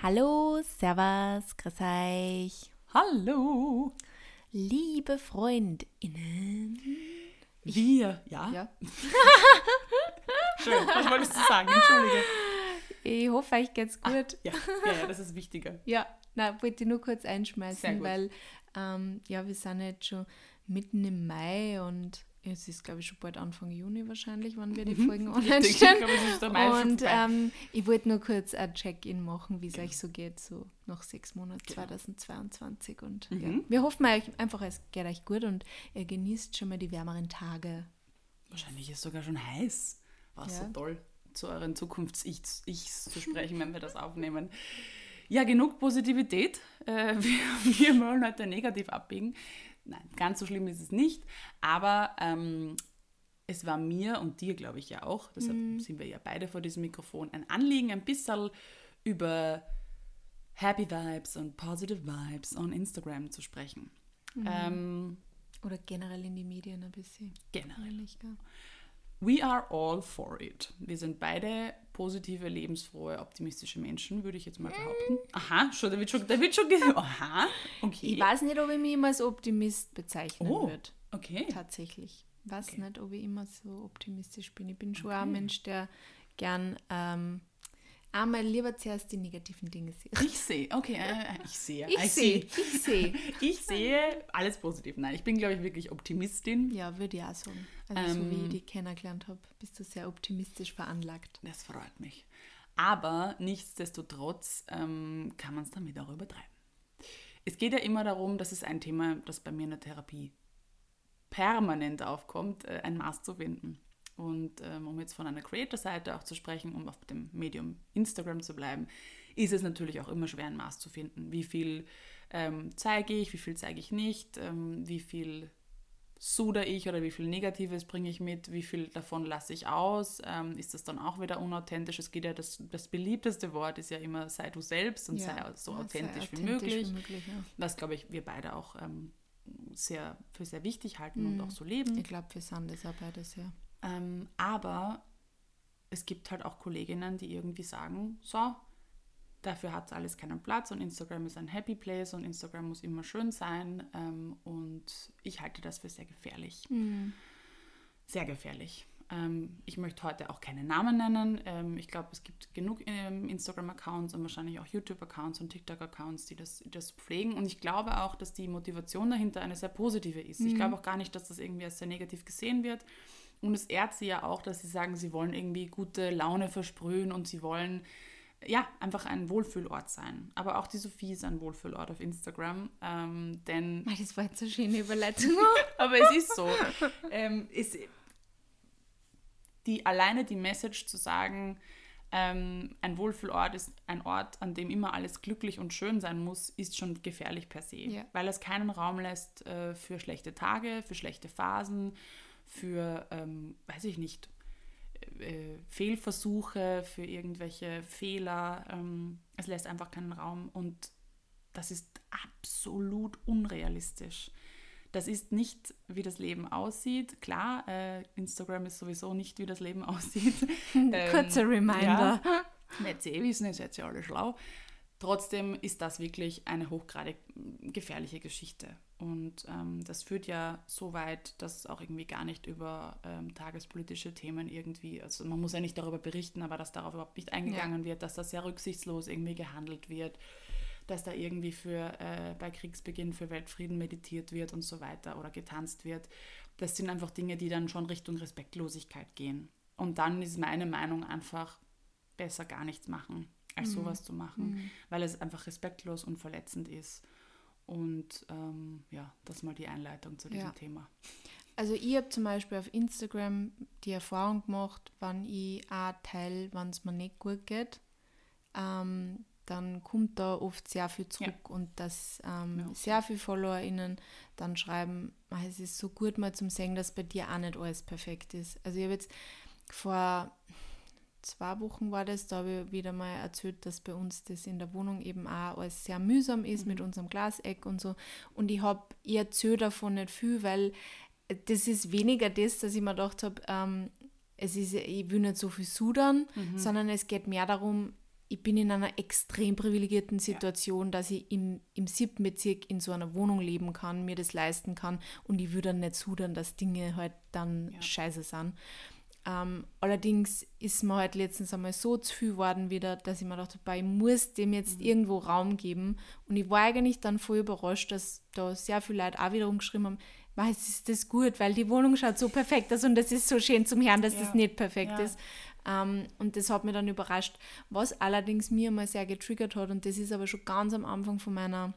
Hallo, Servus, grüß euch. Hallo. Liebe FreundInnen. Wir, ja. Ja. Schön, was wolltest du sagen? Entschuldige. Ich hoffe, euch geht's gut. Ja, ja, ja das ist wichtiger. Ja, na, wollte ich nur kurz einschmeißen, weil ähm, ja, wir sind jetzt schon mitten im Mai und es ist, glaube ich, schon bald Anfang Juni wahrscheinlich, wann wir die Folgen online Mhm. Richtig, ich stellen. Mai schon Und ähm, ich wollte nur kurz ein Check-in machen, wie es euch so geht, so nach sechs Monaten Genau. 2022. Und ja, Mhm. wir hoffen euch einfach, es geht euch gut und ihr genießt schon mal die wärmeren Tage. Wahrscheinlich ist es sogar schon heiß. War so Ja. toll, zu euren Zukunfts-Ichs Ichs zu sprechen, wenn wir das aufnehmen. Ja, genug Positivität. Äh, wir, wir wollen heute negativ abbiegen. Nein, ganz so schlimm ist es nicht. Aber ähm, es war mir und dir, glaube ich, ja auch, deshalb sind wir ja beide vor diesem Mikrofon, ein Anliegen, ein bisschen über Happy Vibes und Positive Vibes on Instagram zu sprechen. Ähm, Oder generell in die Medien ein bisschen. generell. Gell? We are all for it. Wir sind beide positive, lebensfrohe, optimistische Menschen, würde ich jetzt mal behaupten. Aha, schon, da wird schon, da wird schon Aha, okay. Ich weiß nicht, ob ich mich immer als Optimist bezeichnen Oh. würde. Okay. Tatsächlich. Ich weiß Okay. nicht, ob ich immer so optimistisch bin. Ich bin schon Okay. ein Mensch, der gern ähm, einmal lieber zuerst die negativen Dinge sieht. Ich sehe, okay, äh, ich sehe. Ich sehe, ich sehe. Ich sehe alles positiv. Nein, ich bin, glaube ich, wirklich Optimistin. Ja, würde ich auch sagen. Also so wie Ähm. ich die kennengelernt habe, bist du sehr optimistisch veranlagt. Das freut mich. Aber nichtsdestotrotz ähm, kann man es damit auch übertreiben. Es geht ja immer darum, das ist ein Thema, das bei mir in der Therapie permanent aufkommt, äh, ein Maß zu finden. Und ähm, um jetzt von einer Creator-Seite auch zu sprechen, um auf dem Medium Instagram zu bleiben, ist es natürlich auch immer schwer, ein Maß zu finden. Wie viel ähm, zeige ich, wie viel zeige ich nicht, ähm, wie viel suder ich oder wie viel Negatives bringe ich mit, wie viel davon lasse ich aus, ähm, ist das dann auch wieder unauthentisch? Es geht ja, das, das beliebteste Wort ist ja immer, sei du selbst und sei so Ja, authentisch, sei wie möglich. wie möglich ja. Was, glaube ich, wir beide auch ähm, sehr, für sehr wichtig halten Mhm. und auch so leben. Ich glaube, wir sind das auch beides, ja. Ähm, aber es gibt halt auch Kolleginnen, die irgendwie sagen, so, dafür hat alles keinen Platz und Instagram ist ein Happy Place und Instagram muss immer schön sein. Ähm, und ich halte das für sehr gefährlich. Sehr gefährlich. Ähm, ich möchte heute auch keine Namen nennen. Ähm, ich glaube, es gibt genug ähm, Instagram-Accounts und wahrscheinlich auch YouTube-Accounts und TikTok-Accounts, die das, die das pflegen. Und ich glaube auch, dass die Motivation dahinter eine sehr positive ist. Ich glaube auch gar nicht, dass das irgendwie als sehr negativ gesehen wird. Und es ehrt sie ja auch, dass sie sagen, sie wollen irgendwie gute Laune versprühen und sie wollen ja einfach ein Wohlfühlort sein. Aber auch die Sophie ist ein Wohlfühlort auf Instagram. Ähm, denn Das war jetzt eine schöne Überleitung. aber es ist so. ähm, es, die, alleine die Message zu sagen, ähm, ein Wohlfühlort ist ein Ort, an dem immer alles glücklich und schön sein muss, ist schon gefährlich per se. Ja. Weil es keinen Raum lässt äh, für schlechte Tage, für schlechte Phasen, für, ähm, weiß ich nicht, äh, Fehlversuche, für irgendwelche Fehler. Ähm, es lässt einfach keinen Raum und das ist absolut unrealistisch. Das ist nicht, wie das Leben aussieht. Klar, äh, Instagram ist sowieso nicht, wie das Leben aussieht. Ähm, Kurzer Reminder. Ja, nicht eh wissen, ihr seid ja alle schlau. Trotzdem ist das wirklich eine hochgradig gefährliche Geschichte. Und ähm, das führt ja so weit, dass auch irgendwie gar nicht über ähm, tagespolitische Themen irgendwie, also man muss ja nicht darüber berichten, aber dass darauf überhaupt nicht eingegangen wird, dass das sehr rücksichtslos irgendwie gehandelt wird, dass da irgendwie für äh, bei Kriegsbeginn für Weltfrieden meditiert wird und so weiter oder getanzt wird. Das sind einfach Dinge, die dann schon Richtung Respektlosigkeit gehen. Und dann ist meine Meinung einfach besser gar nichts machen, als sowas zu machen, weil es einfach respektlos und verletzend ist. Und ähm, ja, das mal die Einleitung zu diesem Ja. Thema. Also ich habe zum Beispiel auf Instagram die Erfahrung gemacht, wenn ich auch teile, wenn es mir nicht gut geht, ähm, dann kommt da oft sehr viel zurück und dass ähm, Ja. sehr viele FollowerInnen dann schreiben, "Ah, es ist so gut mal zum Sehen, dass bei dir auch nicht alles perfekt ist. Also ich habe jetzt vor zwei Wochen war das, da habe ich wieder mal erzählt, dass bei uns das in der Wohnung eben auch alles sehr mühsam ist mit unserem Glaseck und so. Und ich habe, ich erzähle davon nicht viel, weil das ist weniger das, dass ich mir gedacht habe, ähm, es ist, ich will nicht so viel sudern, sondern es geht mehr darum, ich bin in einer extrem privilegierten Situation, ja. dass ich im, im siebten Bezirk in so einer Wohnung leben kann, mir das leisten kann und ich würde dann nicht zudern, dass Dinge halt dann ja. scheiße sind. Ähm, allerdings ist mir halt letztens einmal so zu viel geworden wieder, dass ich mir dachte, ich muss dem jetzt mhm. irgendwo Raum geben. Und ich war eigentlich dann voll überrascht, dass da sehr viele Leute auch wiederum geschrieben haben, was ist das gut, weil die Wohnung schaut so perfekt aus und das ist so schön zum Hören, dass ja. das nicht perfekt ja. ist. Ähm, und das hat mich dann überrascht. Was allerdings mir mal sehr getriggert hat, und das ist aber schon ganz am Anfang von meiner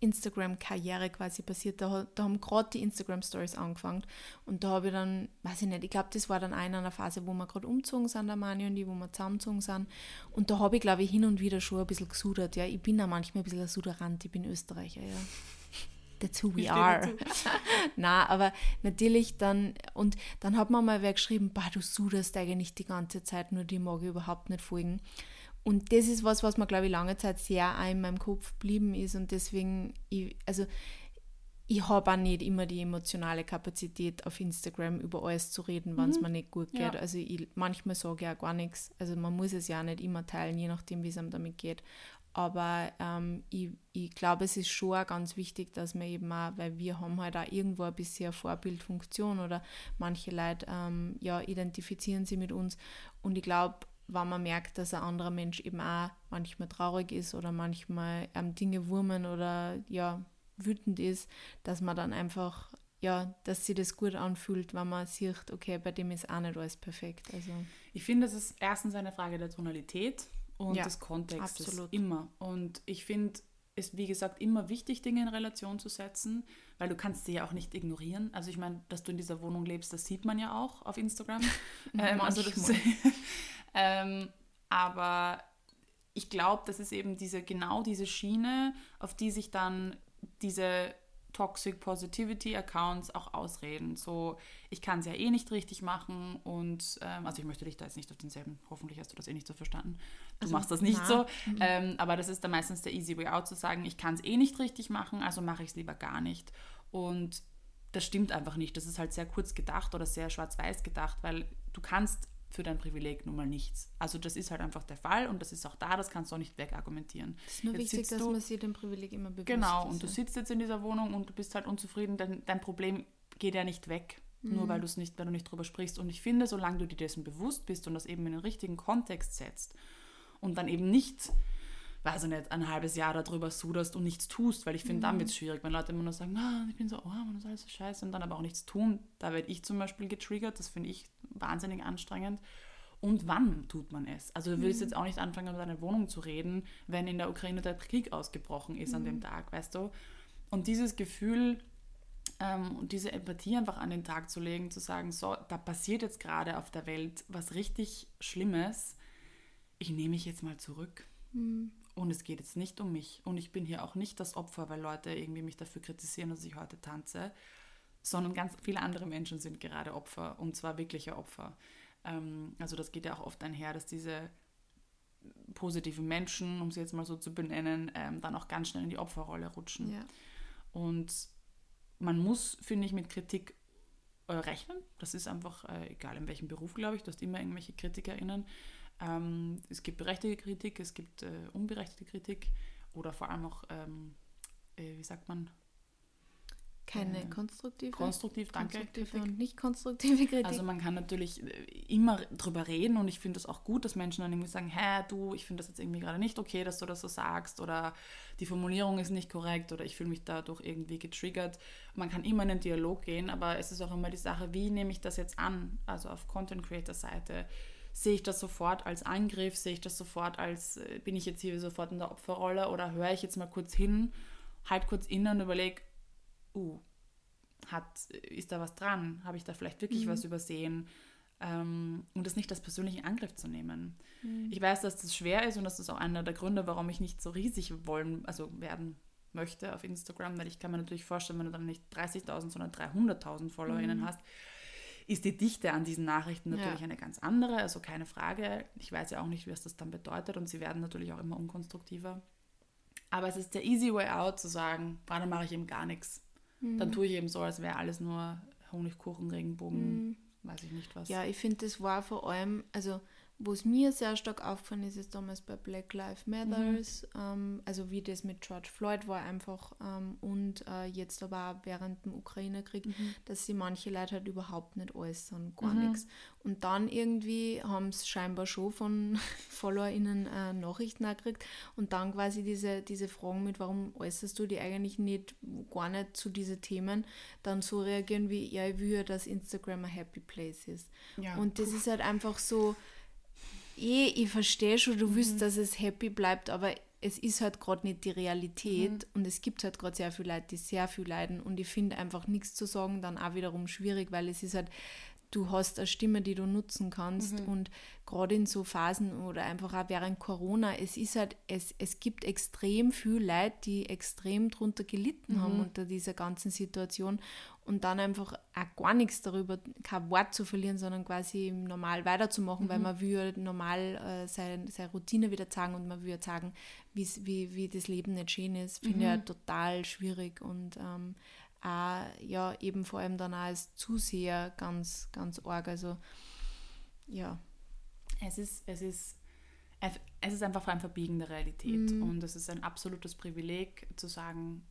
Instagram-Karriere quasi passiert. Da, da haben gerade die Instagram-Stories angefangen und da habe ich dann, weiß ich nicht, ich glaube, das war dann eine einer Phase, wo wir gerade umgezogen sind, der Mani und die, wo wir zusammengezogen sind. Und da habe ich, glaube ich, hin und wieder schon ein bisschen gesudert. Ja, ich bin da manchmal ein bisschen ein Suderant, ich bin Österreicher, ja. That's who we are. Na, aber natürlich dann, und dann hat man mal wer geschrieben, bah, du suderst eigentlich die ganze Zeit, nur die mag ich überhaupt nicht folgen. Und das ist was, was mir, glaube ich, lange Zeit sehr in meinem Kopf geblieben ist und deswegen, ich, also ich habe auch nicht immer die emotionale Kapazität auf Instagram über alles zu reden, wenn es mhm. mir nicht gut geht. Ja. Also ich, manchmal sage ich auch gar nichts. Also man muss es ja nicht immer teilen, je nachdem, wie es einem damit geht. Aber ähm, ich, ich glaube, es ist schon auch ganz wichtig, dass man eben auch, weil wir haben halt auch irgendwo ein bisschen Vorbildfunktion oder manche Leute ähm, ja, identifizieren sie mit uns. Und ich glaube, wenn man merkt, dass ein anderer Mensch eben auch manchmal traurig ist oder manchmal ähm, Dinge wurmen oder ja, wütend ist, dass man dann einfach, ja, dass sie das gut anfühlt, wenn man sieht, okay, bei dem ist auch nicht alles perfekt. Also. Ich finde, es ist erstens eine Frage der Tonalität und ja, des Kontextes. Absolut. Immer. Und ich finde, es ist wie gesagt immer wichtig, Dinge in Relation zu setzen, weil du kannst sie ja auch nicht ignorieren. Also ich meine, dass du in dieser Wohnung lebst, das sieht man ja auch auf Instagram. ähm, also das, ähm, aber ich glaube, das ist eben diese genau diese Schiene, auf die sich dann diese Toxic Positivity Accounts auch ausreden. So, ich kann es ja eh nicht richtig machen und ähm, also ich möchte dich da jetzt nicht auf denselben, hoffentlich hast du das eh nicht so verstanden. Du also, machst das nicht na. so. Mhm. Ähm, aber das ist dann meistens der easy way out zu sagen, ich kann es eh nicht richtig machen, also mache ich es lieber gar nicht. Und das stimmt einfach nicht. Das ist halt sehr kurz gedacht oder sehr schwarz-weiß gedacht, weil du kannst für dein Privileg nun mal nichts. Also das ist halt einfach der Fall und das ist auch da, das kannst du auch nicht wegargumentieren. Es ist nur jetzt wichtig, dass du, man sich dem Privileg immer bewusst Genau, ist, und du sitzt jetzt in dieser Wohnung und du bist halt unzufrieden, dein, dein Problem geht ja nicht weg, mhm. nur weil, nicht, weil du nicht drüber sprichst. Und ich finde, solange du dir dessen bewusst bist und das eben in den richtigen Kontext setzt und dann eben nicht weiß ich nicht, ein halbes Jahr darüber suderst und nichts tust, weil ich finde, mhm. dann wird es schwierig, wenn Leute immer nur sagen, ah, ich bin so arm und das ist alles so scheiße und dann aber auch nichts tun. Da werde ich zum Beispiel getriggert, das finde ich wahnsinnig anstrengend. Und wann tut man es? Also du willst mhm. jetzt auch nicht anfangen, über deine Wohnung zu reden, wenn in der Ukraine der Krieg ausgebrochen ist mhm. an dem mhm. Tag, weißt du? Und dieses Gefühl ähm, und diese Empathie einfach an den Tag zu legen, zu sagen, so, da passiert jetzt gerade auf der Welt was richtig Schlimmes, ich nehme mich jetzt mal zurück. Mhm. Und es geht jetzt nicht um mich. Und ich bin hier auch nicht das Opfer, weil Leute irgendwie mich dafür kritisieren, dass ich heute tanze, sondern ganz viele andere Menschen sind gerade Opfer und zwar wirkliche Opfer. Ähm, also das geht ja auch oft einher, dass diese positiven Menschen, um sie jetzt mal so zu benennen, ähm, dann auch ganz schnell in die Opferrolle rutschen. Ja. Und man muss, finde ich, mit Kritik äh, rechnen. Das ist einfach, äh, egal in welchem Beruf, glaube ich, du hast immer irgendwelche KritikerInnen. Ähm, es gibt berechtigte Kritik, es gibt äh, unberechtigte Kritik oder vor allem auch, ähm, äh, wie sagt man? Keine äh, konstruktive. Konstruktiv, danke. Konstruktive und nicht konstruktive Kritik. Also man kann natürlich äh, immer drüber reden und ich finde es auch gut, dass Menschen dann irgendwie sagen, hä, du, ich finde das jetzt irgendwie gerade nicht okay, dass du das so sagst oder die Formulierung ist nicht korrekt oder ich fühle mich dadurch irgendwie getriggert. Man kann immer in den Dialog gehen, aber es ist auch immer die Sache, wie nehme ich das jetzt an? Also auf Content Creator Seite sehe ich das sofort als Angriff, sehe ich das sofort als, äh, bin ich jetzt hier sofort in der Opferrolle oder höre ich jetzt mal kurz hin, halt kurz innen und überlege, uh, hat, ist da was dran? Habe ich da vielleicht wirklich mhm. was übersehen? Ähm, und das nicht als persönlichen Angriff zu nehmen. Mhm. Ich weiß, dass das schwer ist und das ist auch einer der Gründe, warum ich nicht so riesig wollen, also werden möchte auf Instagram, weil ich kann mir natürlich vorstellen, wenn du dann nicht 30.000, sondern 300.000 FollowerInnen mhm. hast, ist die Dichte an diesen Nachrichten natürlich ja. eine ganz andere, also keine Frage. Ich weiß ja auch nicht, was das dann bedeutet und sie werden natürlich auch immer unkonstruktiver. Aber es ist der easy way out zu sagen, ah, dann mache ich eben gar nichts. Mhm. Dann tue ich eben so, als wäre alles nur Honigkuchen, Regenbogen, mhm. weiß ich nicht was. Ja, ich finde, das war vor allem, also wo es mir sehr stark aufgefallen ist, ist damals bei Black Lives Matters, mhm. ähm, also wie das mit George Floyd war einfach ähm, und äh, jetzt aber auch während dem Ukraine-Krieg, mhm. dass sie manche Leute halt überhaupt nicht äußern, gar mhm. nichts. Und dann irgendwie haben es scheinbar schon von FollowerInnen äh, Nachrichten gekriegt und dann quasi diese, diese Fragen mit, warum äußerst du die eigentlich nicht, gar nicht zu diesen Themen, dann so reagieren wie, ja, ich will ja, dass Instagram ein Happy Place ist. Ja. Und das ist halt einfach so, eh, ich verstehe schon, du mhm. willst, dass es happy bleibt, aber es ist halt gerade nicht die Realität mhm. und es gibt halt gerade sehr viele Leute, die sehr viel leiden und ich finde einfach nichts zu sagen dann auch wiederum schwierig, weil es ist halt, du hast eine Stimme, die du nutzen kannst mhm. und gerade in so Phasen oder einfach auch während Corona, es ist halt, es, es gibt extrem viel Leute, die extrem drunter gelitten mhm. haben unter dieser ganzen Situation und dann einfach auch gar nichts darüber, kein Wort zu verlieren, sondern quasi normal weiterzumachen, mhm. weil man will normal äh, seine, seine Routine wieder zeigen und man will sagen, wie, wie das Leben nicht schön ist, finde mhm. ich ja total schwierig und ähm, auch, ja, eben vor allem dann auch als Zuseher ganz, ganz arg, also ja. Es ist, es ist, es ist einfach ein Verbiegen der Realität mhm. und es ist ein absolutes Privileg zu sagen,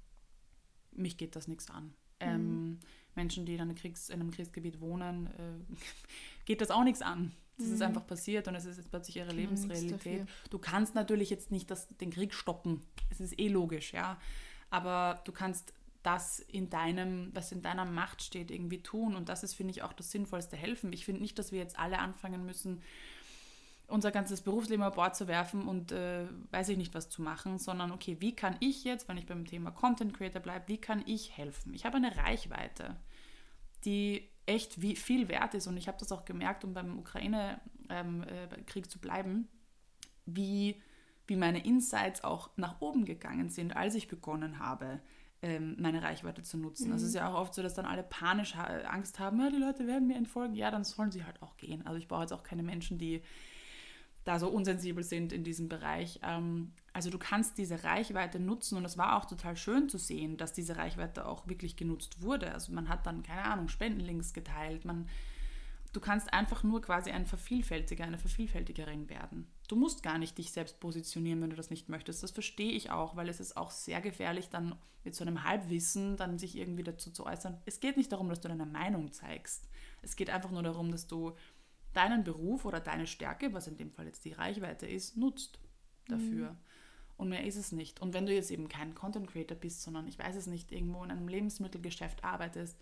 mich geht das nichts an. Ähm, mhm. Menschen, die in einem, Kriegs-, in einem Kriegsgebiet wohnen, äh, geht das auch nichts an. Das mhm. ist einfach passiert und es ist jetzt plötzlich ihre Lebensrealität. Du kannst natürlich jetzt nicht das, den Krieg stoppen. Es ist eh logisch, ja. Aber du kannst das in deinem, was in deiner Macht steht, irgendwie tun. Und das ist, finde ich, auch das sinnvollste Helfen. Ich finde nicht, dass wir jetzt alle anfangen müssen, unser ganzes Berufsleben über Bord zu werfen und äh, weiß ich nicht was zu machen, sondern okay, wie kann ich jetzt, wenn ich beim Thema Content Creator bleibe, wie kann ich helfen? Ich habe eine Reichweite, die echt wie, viel wert ist und ich habe das auch gemerkt, um beim Ukraine-Krieg ähm, äh, zu bleiben, wie, wie meine Insights auch nach oben gegangen sind, als ich begonnen habe, ähm, meine Reichweite zu nutzen. Mhm. Also es ist ja auch oft so, dass dann alle panisch Angst haben, ja, die Leute werden mir entfolgen. Ja, dann sollen sie halt auch gehen. Also ich brauche jetzt auch keine Menschen, die da so unsensibel sind in diesem Bereich. Ähm, also du kannst diese Reichweite nutzen und es war auch total schön zu sehen, dass diese Reichweite auch wirklich genutzt wurde. Also man hat dann, keine Ahnung, Spendenlinks geteilt. Man, du kannst einfach nur quasi ein Vervielfältiger, eine Vervielfältigerin werden. Du musst gar nicht dich selbst positionieren, wenn du das nicht möchtest. Das verstehe ich auch, weil es ist auch sehr gefährlich, dann mit so einem Halbwissen dann sich irgendwie dazu zu äußern. Es geht nicht darum, dass du deine Meinung zeigst. Es geht einfach nur darum, dass du deinen Beruf oder deine Stärke, was in dem Fall jetzt die Reichweite ist, nutzt dafür. Mhm. Und mehr ist es nicht. Und wenn du jetzt eben kein Content Creator bist, sondern ich weiß es nicht, irgendwo in einem Lebensmittelgeschäft arbeitest,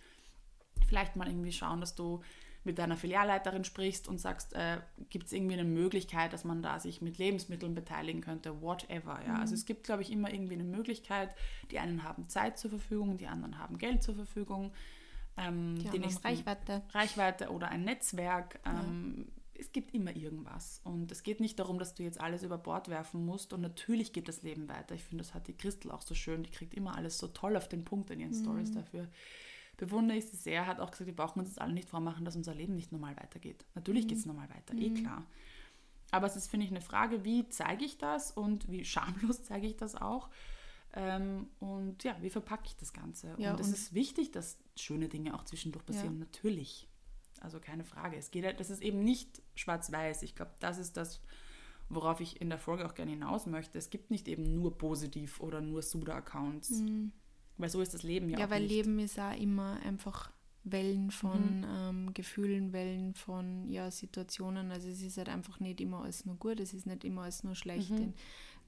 vielleicht mal irgendwie schauen, dass du mit deiner Filialleiterin sprichst und sagst, äh, gibt es irgendwie eine Möglichkeit, dass man da sich mit Lebensmitteln beteiligen könnte, whatever. Ja? Mhm. Also es gibt, glaube ich, immer irgendwie eine Möglichkeit. Die einen haben Zeit zur Verfügung, die anderen haben Geld zur Verfügung ähm, die nächsten, Reichweite. Reichweite oder ein Netzwerk. Ähm, ja. Es gibt immer irgendwas. Und es geht nicht darum, dass du jetzt alles über Bord werfen musst. Und natürlich geht das Leben weiter. Ich finde, das hat die Christel auch so schön. Die kriegt immer alles so toll auf den Punkt in ihren mhm. Stories dafür. Bewundere ich sie sehr. Hat auch gesagt, wir brauchen uns jetzt alle nicht vormachen, dass unser Leben nicht normal weitergeht. Natürlich mhm. geht es normal weiter, eh mhm. eh klar. Aber es ist, finde ich, eine Frage, wie zeige ich das und wie schamlos zeige ich das auch. Ähm, und ja, wie verpacke ich das Ganze? Ja, und es ist wichtig, dass schöne Dinge auch zwischendurch passieren, ja. natürlich. Also keine Frage. Es geht, das ist eben nicht schwarz-weiß. Ich glaube, das ist das, worauf ich in der Folge auch gerne hinaus möchte. Es gibt nicht eben nur positiv oder nur Suda-Accounts. Mhm. Weil so ist das Leben ja, ja auch. Ja, weil nicht. Leben ist auch immer einfach Wellen von mhm. ähm, Gefühlen, Wellen von ja, Situationen. Also es ist halt einfach nicht immer alles nur gut, es ist nicht immer alles nur schlecht. Mhm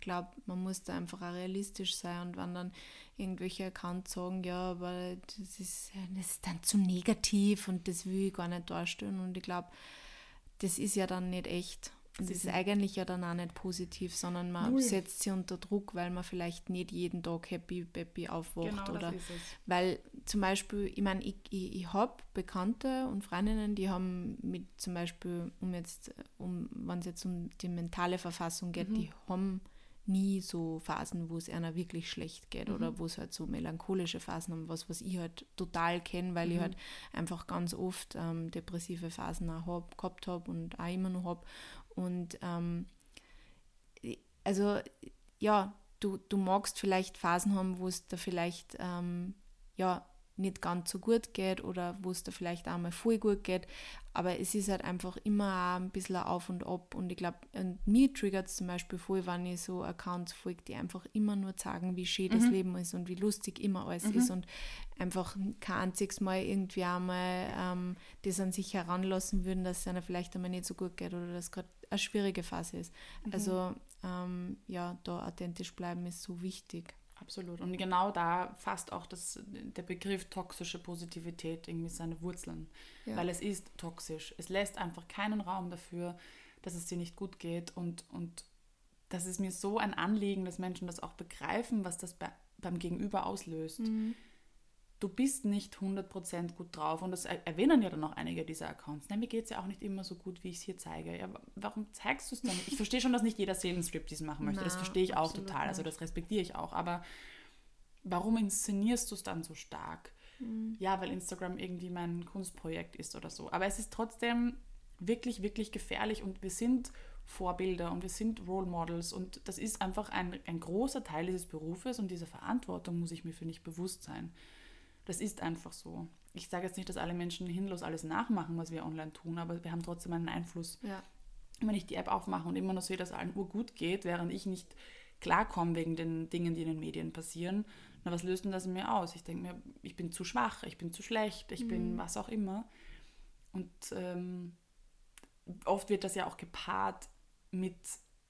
glaube, man muss da einfach auch realistisch sein und wenn dann irgendwelche Accounts sagen, ja, aber das ist, das ist dann zu negativ und das will ich gar nicht darstellen und ich glaube, das ist ja dann nicht echt. Und das ist eigentlich ja dann auch nicht positiv, sondern man Null. setzt sie unter Druck, weil man vielleicht nicht jeden Tag happy, happy aufwacht. Genau, oder weil zum Beispiel, ich meine, ich, ich, ich habe Bekannte und Freundinnen, die haben mit zum Beispiel, um jetzt, um, wenn es jetzt um die mentale Verfassung geht, mhm. die haben nie so Phasen, wo es einer wirklich schlecht geht mhm. oder wo es halt so melancholische Phasen haben, was, was ich halt total kenne, weil mhm. ich halt einfach ganz oft ähm, depressive Phasen auch hab, gehabt habe und auch immer noch habe. Und ähm, also ja, du, du magst vielleicht Phasen haben, wo es da vielleicht ähm, ja nicht ganz so gut geht oder wo es da vielleicht auch mal voll gut geht. Aber es ist halt einfach immer ein bisschen auf und ab. Und ich glaube, mir triggert es zum Beispiel voll, wenn ich so Accounts folge, die einfach immer nur sagen, wie schön mhm. das Leben ist und wie lustig immer alles mhm. ist und einfach kein einziges Mal irgendwie einmal ähm, das an sich heranlassen würden, dass es einer vielleicht einmal nicht so gut geht oder dass gerade eine schwierige Phase ist. Mhm. Also ähm, ja, da authentisch bleiben ist so wichtig. Absolut. Und genau da fasst auch das, der Begriff toxische Positivität irgendwie seine Wurzeln. Ja. Weil es ist toxisch. Es lässt einfach keinen Raum dafür, dass es dir nicht gut geht. Und, und das ist mir so ein Anliegen, dass Menschen das auch begreifen, was das bei, beim Gegenüber auslöst. Mhm du bist nicht 100% gut drauf. Und das erwähnen ja dann auch einige dieser Accounts. Nein, mir geht es ja auch nicht immer so gut, wie ich es hier zeige. Ja, warum zeigst du es dann nicht? Ich verstehe schon, dass nicht jeder Seelenstrip diesen machen möchte. Na, das verstehe ich auch total. Also das respektiere ich auch. Aber warum inszenierst du es dann so stark? Mhm. Ja, weil Instagram irgendwie mein Kunstprojekt ist oder so. Aber es ist trotzdem wirklich, wirklich gefährlich und wir sind Vorbilder und wir sind Role Models und das ist einfach ein, ein großer Teil dieses Berufes und dieser Verantwortung muss ich mir, für nicht bewusst sein. Das ist einfach so. Ich sage jetzt nicht, dass alle Menschen hinlos alles nachmachen, was wir online tun, aber wir haben trotzdem einen Einfluss. Ja. Wenn ich die App aufmache und immer noch sehe, dass allen urgut geht, während ich nicht klarkomme wegen den Dingen, die in den Medien passieren, na, was löst denn das in mir aus? Ich denke mir, ich bin zu schwach, ich bin zu schlecht, ich mhm. bin was auch immer. Und ähm, oft wird das ja auch gepaart mit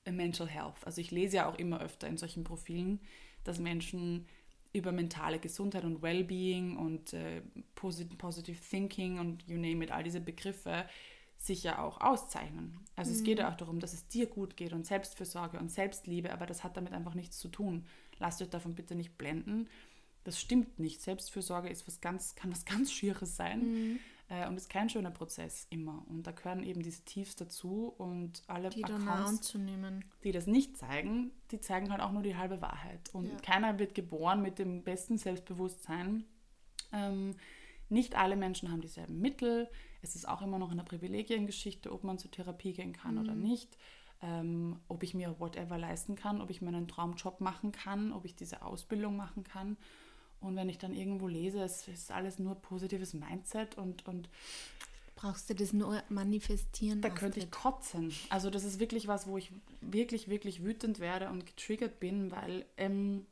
Mental Health. Also ich lese ja auch immer öfter in solchen Profilen, dass Menschen über mentale Gesundheit und Wellbeing und äh, Positive Thinking und you name it, all diese Begriffe sich ja auch auszeichnen. Also mhm. es geht ja mhm. auch darum, dass es dir gut geht und Selbstfürsorge und Selbstliebe, aber das hat damit einfach nichts zu tun. Lasst euch davon bitte nicht blenden. Das stimmt nicht. Selbstfürsorge ist was ganz, kann was ganz Schieres sein. Mhm. Äh, und ist kein schöner Prozess immer. Und da gehören eben diese Tiefs dazu und alle die Accounts, die das nicht zeigen, die zeigen halt auch nur die halbe Wahrheit. Und ja. keiner wird geboren mit dem besten Selbstbewusstsein. Ähm, nicht alle Menschen haben dieselben Mittel. Es ist auch immer noch eine Privilegiengeschichte, ob man zur Therapie gehen kann mhm. oder nicht. Ähm, ob ich mir whatever leisten kann, ob ich meinen Traumjob machen kann, ob ich diese Ausbildung machen kann. Und wenn ich dann irgendwo lese, es ist alles nur positives Mindset und, und brauchst du das nur manifestieren? Da könnte ich kotzen. Also das ist wirklich was, wo ich wirklich, wirklich wütend werde und getriggert bin, weil ähm,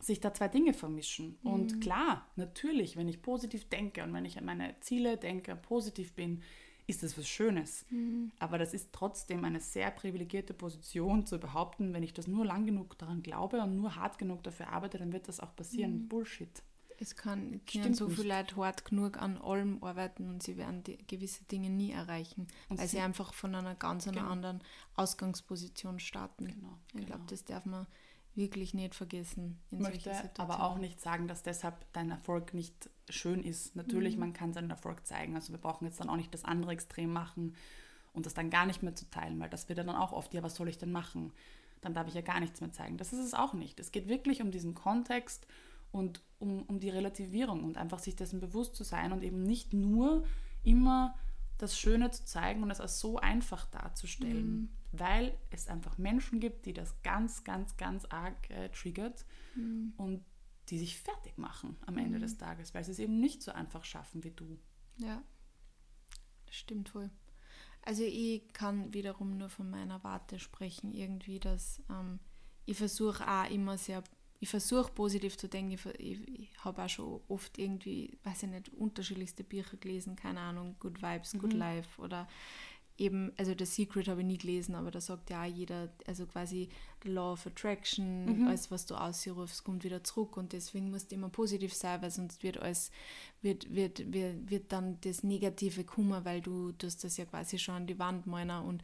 sich da zwei Dinge vermischen. Mhm. Und klar, natürlich, wenn ich positiv denke und wenn ich an meine Ziele denke, positiv bin, ist das was Schönes. Mhm. Aber das ist trotzdem eine sehr privilegierte Position zu behaupten, wenn ich das nur lang genug daran glaube und nur hart genug dafür arbeite, dann wird das auch passieren. Mhm. Bullshit. Es kann können so viele Leute hart genug an allem arbeiten und sie werden gewisse Dinge nie erreichen, und weil sie, sie einfach von einer ganz genau. anderen Ausgangsposition starten. Genau, ich genau. glaube, das darf man wirklich nicht vergessen in möchte aber auch nicht sagen, dass deshalb dein Erfolg nicht schön ist. Natürlich, mhm. man kann seinen Erfolg zeigen. Also wir brauchen jetzt dann auch nicht das andere Extrem machen und das dann gar nicht mehr zu teilen, weil das wird dann auch oft, ja, was soll ich denn machen? Dann darf ich ja gar nichts mehr zeigen. Das ist es auch nicht. Es geht wirklich um diesen Kontext und um, um die Relativierung und einfach sich dessen bewusst zu sein und eben nicht nur immer das Schöne zu zeigen und es als so einfach darzustellen, mhm. weil es einfach Menschen gibt, die das ganz, ganz, ganz arg äh, triggert mhm. und die sich fertig machen am Ende mhm. des Tages, weil sie es eben nicht so einfach schaffen wie du. Ja, das stimmt wohl. Also ich kann wiederum nur von meiner Warte sprechen, irgendwie, dass ähm, ich versuche auch immer sehr ich versuche positiv zu denken. Ich, ich, ich habe auch schon oft irgendwie, weiß ich nicht, unterschiedlichste Bücher gelesen, keine Ahnung, Good Vibes, Good mhm. Life oder eben, also The Secret habe ich nie gelesen, aber da sagt ja auch jeder, also quasi Law of Attraction, mhm. alles, was du ausrufst, kommt wieder zurück und deswegen musst du immer positiv sein, weil sonst wird alles, wird, wird, wird, wird dann das Negative kommen, weil du, hast das ja quasi schon an die Wand meiner und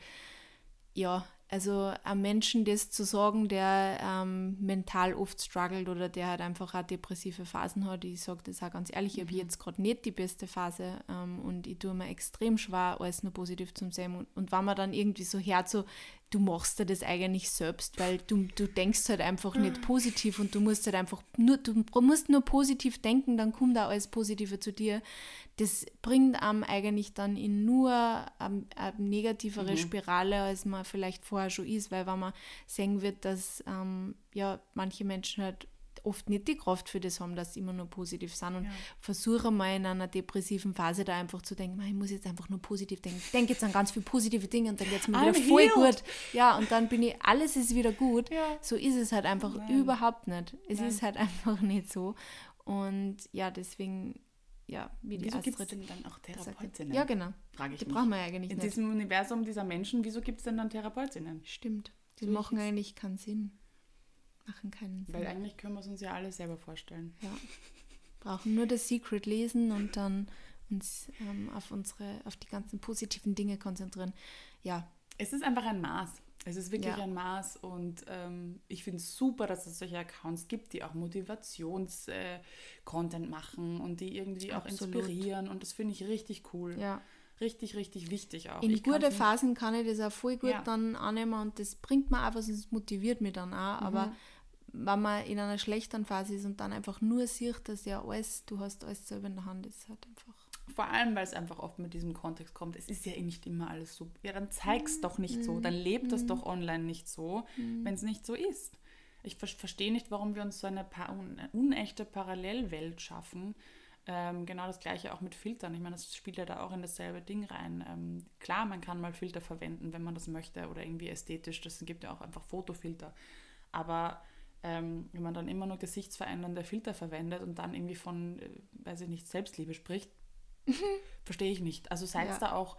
ja, also einem Menschen das zu sagen, der ähm, mental oft struggelt oder der halt einfach auch depressive Phasen hat, ich sage das auch ganz ehrlich, ich habe mhm. jetzt gerade nicht die beste Phase ähm, und ich tue mir extrem schwer, alles nur positiv zu sehen. Und, und wenn man dann irgendwie so hört, so, du machst dir das eigentlich selbst, weil du, du denkst halt einfach nicht positiv und du musst halt einfach nur, du musst nur positiv denken, dann kommt auch alles Positive zu dir. Das bringt einem eigentlich dann in nur eine, eine negativere mhm. Spirale, als man vielleicht vorher schon ist, weil wenn man sehen wird, dass ähm, ja manche Menschen halt oft nicht die Kraft für das haben, dass sie immer nur positiv sind und Ja. versuche mal in einer depressiven Phase da einfach zu denken, "Mei, ich muss jetzt einfach nur positiv denken. Ich denke jetzt an ganz viele positive Dinge und dann geht es mir wieder I'm voll healed. gut. Ja, und dann bin ich, alles ist wieder gut. Ja. So ist es halt einfach Nein. überhaupt nicht. Es Nein. ist halt einfach nicht so. Und ja, deswegen, ja, wie die Wieso gibt es denn dann auch. Therapeutinnen? Ja, genau. Frage ich Die mich. brauchen wir eigentlich In nicht. diesem Universum dieser Menschen, wieso gibt es denn dann Therapeutinnen? Stimmt. Die So machen eigentlich keinen Sinn. Machen keinen Sinn. Weil eigentlich können wir es uns ja alle selber vorstellen. Ja. Brauchen nur das Secret lesen und dann uns ähm, auf unsere, auf die ganzen positiven Dinge konzentrieren. Ja, Es ist einfach ein Maß. Es ist wirklich Ja. ein Maß und ähm, ich finde es super, dass es solche Accounts gibt, die auch Motivations-Content machen und die irgendwie auch Absolut. inspirieren und das finde ich richtig cool. ja. Richtig, richtig wichtig auch. In Ich kann's gute nicht- Phasen kann ich das auch voll gut Ja. dann annehmen und das bringt mir auch was und es motiviert mich dann auch. Aber Mhm. Wenn man in einer schlechten Phase ist und dann einfach nur sieht, dass ja alles, du hast alles selber in der Hand, ist halt einfach. Vor allem, weil es einfach oft mit diesem Kontext kommt. Es ist ja eh nicht immer alles so. Ja, dann zeig's doch nicht so. Dann lebt das doch online nicht so, wenn es nicht so ist. Ich ver verstehe nicht, warum wir uns so eine unechte Parallelwelt schaffen. Ähm, genau das gleiche auch mit Filtern. Ich meine, das spielt ja da auch in dasselbe Ding rein. Ähm, klar, man kann mal Filter verwenden, wenn man das möchte oder irgendwie ästhetisch. Das gibt ja auch einfach Fotofilter. Aber ähm, wenn man dann immer nur gesichtsverändernde Filter verwendet und dann irgendwie von, äh, weiß ich nicht, Selbstliebe spricht, verstehe ich nicht. Also seid Ja. da auch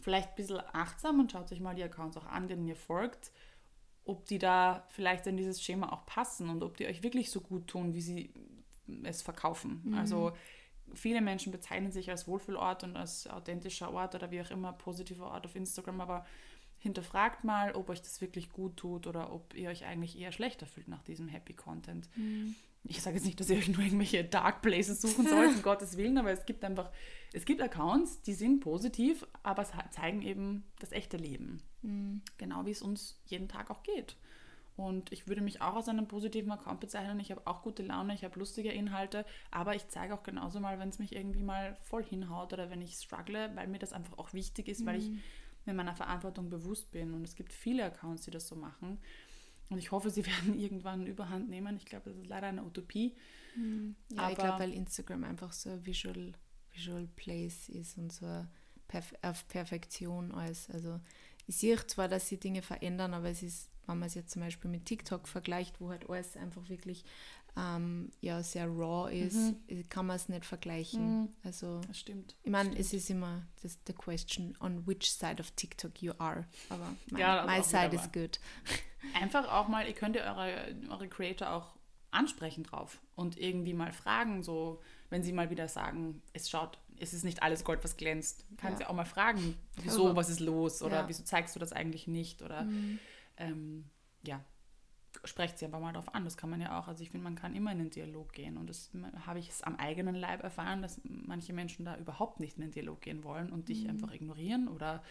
vielleicht ein bisschen achtsam und schaut sich mal die Accounts auch an, denen ihr folgt, ob die da vielleicht in dieses Schema auch passen und ob die euch wirklich so gut tun, wie sie es verkaufen. Mhm. Also viele Menschen bezeichnen sich als Wohlfühlort und als authentischer Ort oder wie auch immer, positiver Ort auf Instagram, aber hinterfragt mal, ob euch das wirklich gut tut oder ob ihr euch eigentlich eher schlechter fühlt nach diesem Happy Content. Ich sage jetzt nicht, dass ihr euch nur irgendwelche Dark Places suchen sollt, um Gottes Willen, aber es gibt einfach, es gibt Accounts, die sind positiv, aber es zeigen eben das echte Leben. Genau wie es uns jeden Tag auch geht. Und ich würde mich auch als einen positiven Account bezeichnen. Ich habe auch gute Laune, ich habe lustige Inhalte, aber ich zeige auch genauso mal, wenn es mich irgendwie mal voll hinhaut oder wenn ich struggle, weil mir das einfach auch wichtig ist, weil ich mir meiner Verantwortung bewusst bin. Und es gibt viele Accounts, die das so machen. Und ich hoffe, sie werden irgendwann Überhand nehmen. Ich glaube, das ist leider eine Utopie. Ja, ich Aber- glaube, weil Instagram einfach so ein Visual, Visual Place ist und so Perf auf Perfektion alles. Also ich sehe zwar, dass sie Dinge verändern, aber es ist, wenn man es jetzt zum Beispiel mit TikTok vergleicht, wo halt alles einfach wirklich ähm, ja, sehr raw ist, kann man es nicht vergleichen. Also Das stimmt. ich meine, es ist immer das the question on which side of TikTok you are. Aber my, Ja, my side is good. Einfach auch mal, ihr könnt ja eure, eure Creator auch ansprechen drauf und irgendwie mal fragen, so, wenn sie mal wieder sagen, es schaut, es ist nicht alles Gold, was glänzt, kann Ja. sie auch mal fragen, wieso, was ist los oder Ja. Mhm. wieso zeigst du das eigentlich nicht oder ähm, ja, sprecht sie aber mal drauf an, das kann man ja auch, also ich finde, man kann immer in den Dialog gehen und das habe ich es am eigenen Leib erfahren, dass manche Menschen da überhaupt nicht in den Dialog gehen wollen und Mhm. dich einfach ignorieren oder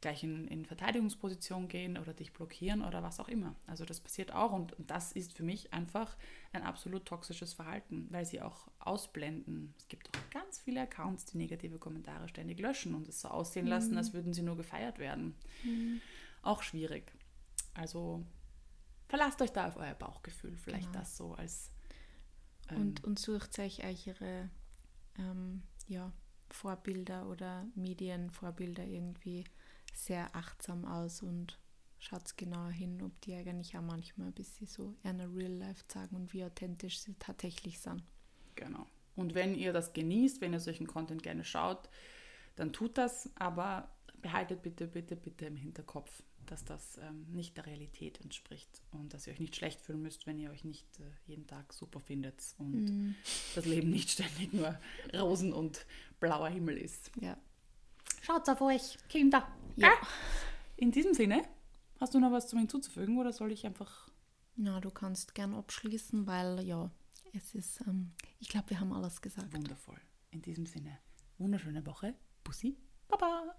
gleich in, in Verteidigungsposition gehen oder dich blockieren oder was auch immer. Also das passiert auch und das ist für mich einfach ein absolut toxisches Verhalten, weil sie auch ausblenden. Es gibt auch ganz viele Accounts, die negative Kommentare ständig löschen und es so aussehen lassen, als würden sie nur gefeiert werden. Auch schwierig. Also verlasst euch da auf euer Bauchgefühl, vielleicht Genau. das so als ähm, Und, und sucht euch euch ihre ähm, ja, Vorbilder oder Medienvorbilder irgendwie sehr achtsam aus und schaut genauer hin, ob die eigentlich auch manchmal ein bisschen so in Real Life zeigen und wie authentisch sie tatsächlich sind. Genau. Und wenn ihr das genießt, wenn ihr solchen Content gerne schaut, dann tut das, aber behaltet bitte, bitte, bitte im Hinterkopf, dass das ähm, nicht der Realität entspricht und dass ihr euch nicht schlecht fühlen müsst, wenn ihr euch nicht äh, jeden Tag super findet und das Leben nicht ständig nur Rosen und blauer Himmel ist. Ja. Schaut auf euch, Kinder. Ja. Gell? In diesem Sinne, hast du noch was zum hinzuzufügen oder soll ich einfach Na, du kannst gern abschließen, weil ja, es ist, ähm, ich glaube, wir haben alles gesagt. wundervoll. In diesem Sinne, wunderschöne Woche. Bussi, Baba.